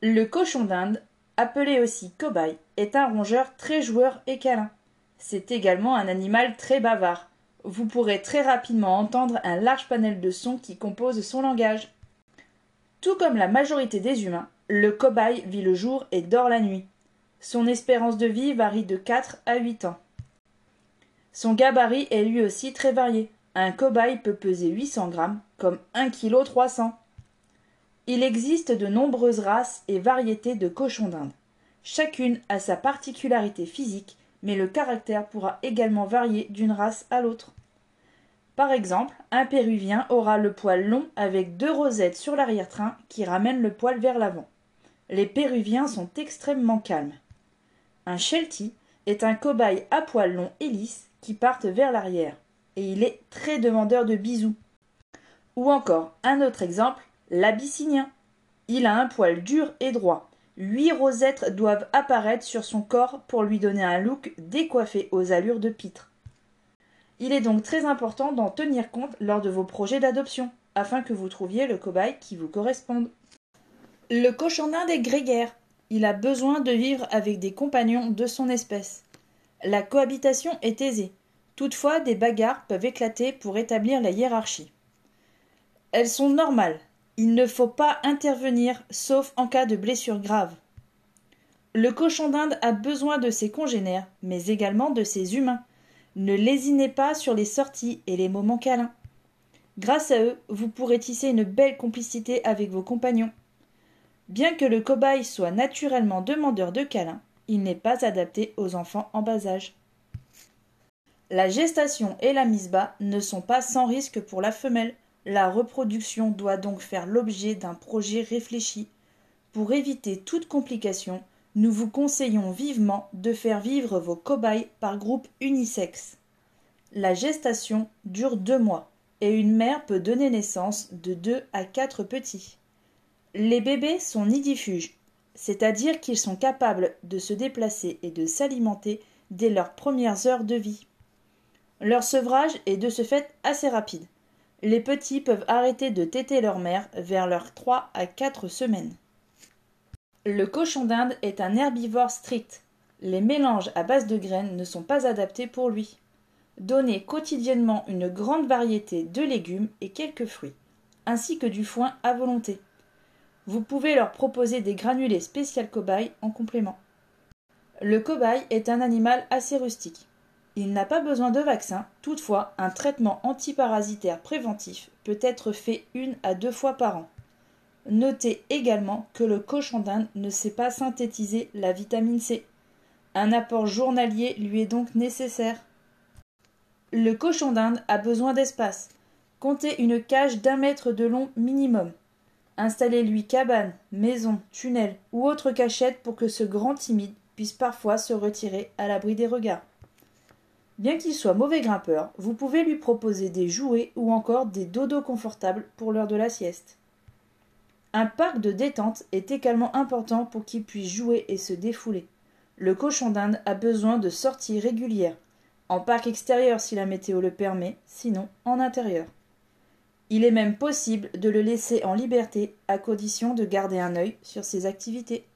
Le cochon d'Inde, appelé aussi cobaye, est un rongeur très joueur et câlin. C'est également un animal très bavard. Vous pourrez très rapidement entendre un large panel de sons qui composent son langage. Tout comme la majorité des humains, le cobaye vit le jour et dort la nuit. Son espérance de vie varie de 4 à 8 ans. Son gabarit est lui aussi très varié. Un cobaye peut peser 800 grammes, comme 1 kg 300. Il existe de nombreuses races et variétés de cochons d'Inde. Chacune a sa particularité physique, mais le caractère pourra également varier d'une race à l'autre. Par exemple, un péruvien aura le poil long avec deux rosettes sur l'arrière-train qui ramènent le poil vers l'avant. Les péruviens sont extrêmement calmes. Un sheltie est un cobaye à poil long et lisse qui partent vers l'arrière, et il est très demandeur de bisous. Ou encore, un autre exemple, l'abyssinien. Il a un poil dur et droit. Huit rosettes doivent apparaître sur son corps pour lui donner un look décoiffé aux allures de pitre. Il est donc très important d'en tenir compte lors de vos projets d'adoption, afin que vous trouviez le cobaye qui vous corresponde. Le cochon d'Inde est grégaire. Il a besoin de vivre avec des compagnons de son espèce. La cohabitation est aisée. Toutefois, des bagarres peuvent éclater pour établir la hiérarchie. Elles sont normales, il ne faut pas intervenir sauf en cas de blessure grave. Le cochon d'Inde a besoin de ses congénères, mais également de ses humains. Ne lésinez pas sur les sorties et les moments câlins. Grâce à eux, vous pourrez tisser une belle complicité avec vos compagnons. Bien que le cobaye soit naturellement demandeur de câlins, il n'est pas adapté aux enfants en bas âge. La gestation et la mise bas ne sont pas sans risque pour la femelle. La reproduction doit donc faire l'objet d'un projet réfléchi. Pour éviter toute complication, nous vous conseillons vivement de faire vivre vos cobayes par groupe unisexe. La gestation dure deux mois et une mère peut donner naissance de deux à quatre petits. Les bébés sont nidifuges, c'est-à-dire qu'ils sont capables de se déplacer et de s'alimenter dès leurs premières heures de vie. Leur sevrage est de ce fait assez rapide. Les petits peuvent arrêter de téter leur mère vers leurs trois à quatre semaines. Le cochon d'Inde est un herbivore strict. Les mélanges à base de graines ne sont pas adaptés pour lui. Donnez quotidiennement une grande variété de légumes et quelques fruits, ainsi que du foin à volonté. Vous pouvez leur proposer des granulés spécial cobaye en complément. Le cobaye est un animal assez rustique. Il n'a pas besoin de vaccin, toutefois un traitement antiparasitaire préventif peut être fait une à deux fois par an. Notez également que le cochon d'Inde ne sait pas synthétiser la vitamine C. Un apport journalier lui est donc nécessaire. Le cochon d'Inde a besoin d'espace. Comptez une cage d'un mètre de long minimum. Installez-lui cabane, maison, tunnel ou autre cachette pour que ce grand timide puisse parfois se retirer à l'abri des regards. Bien qu'il soit mauvais grimpeur, vous pouvez lui proposer des jouets ou encore des dodos confortables pour l'heure de la sieste. Un parc de détente est également important pour qu'il puisse jouer et se défouler. Le cochon d'Inde a besoin de sorties régulières, en parc extérieur si la météo le permet, sinon en intérieur. Il est même possible de le laisser en liberté à condition de garder un œil sur ses activités.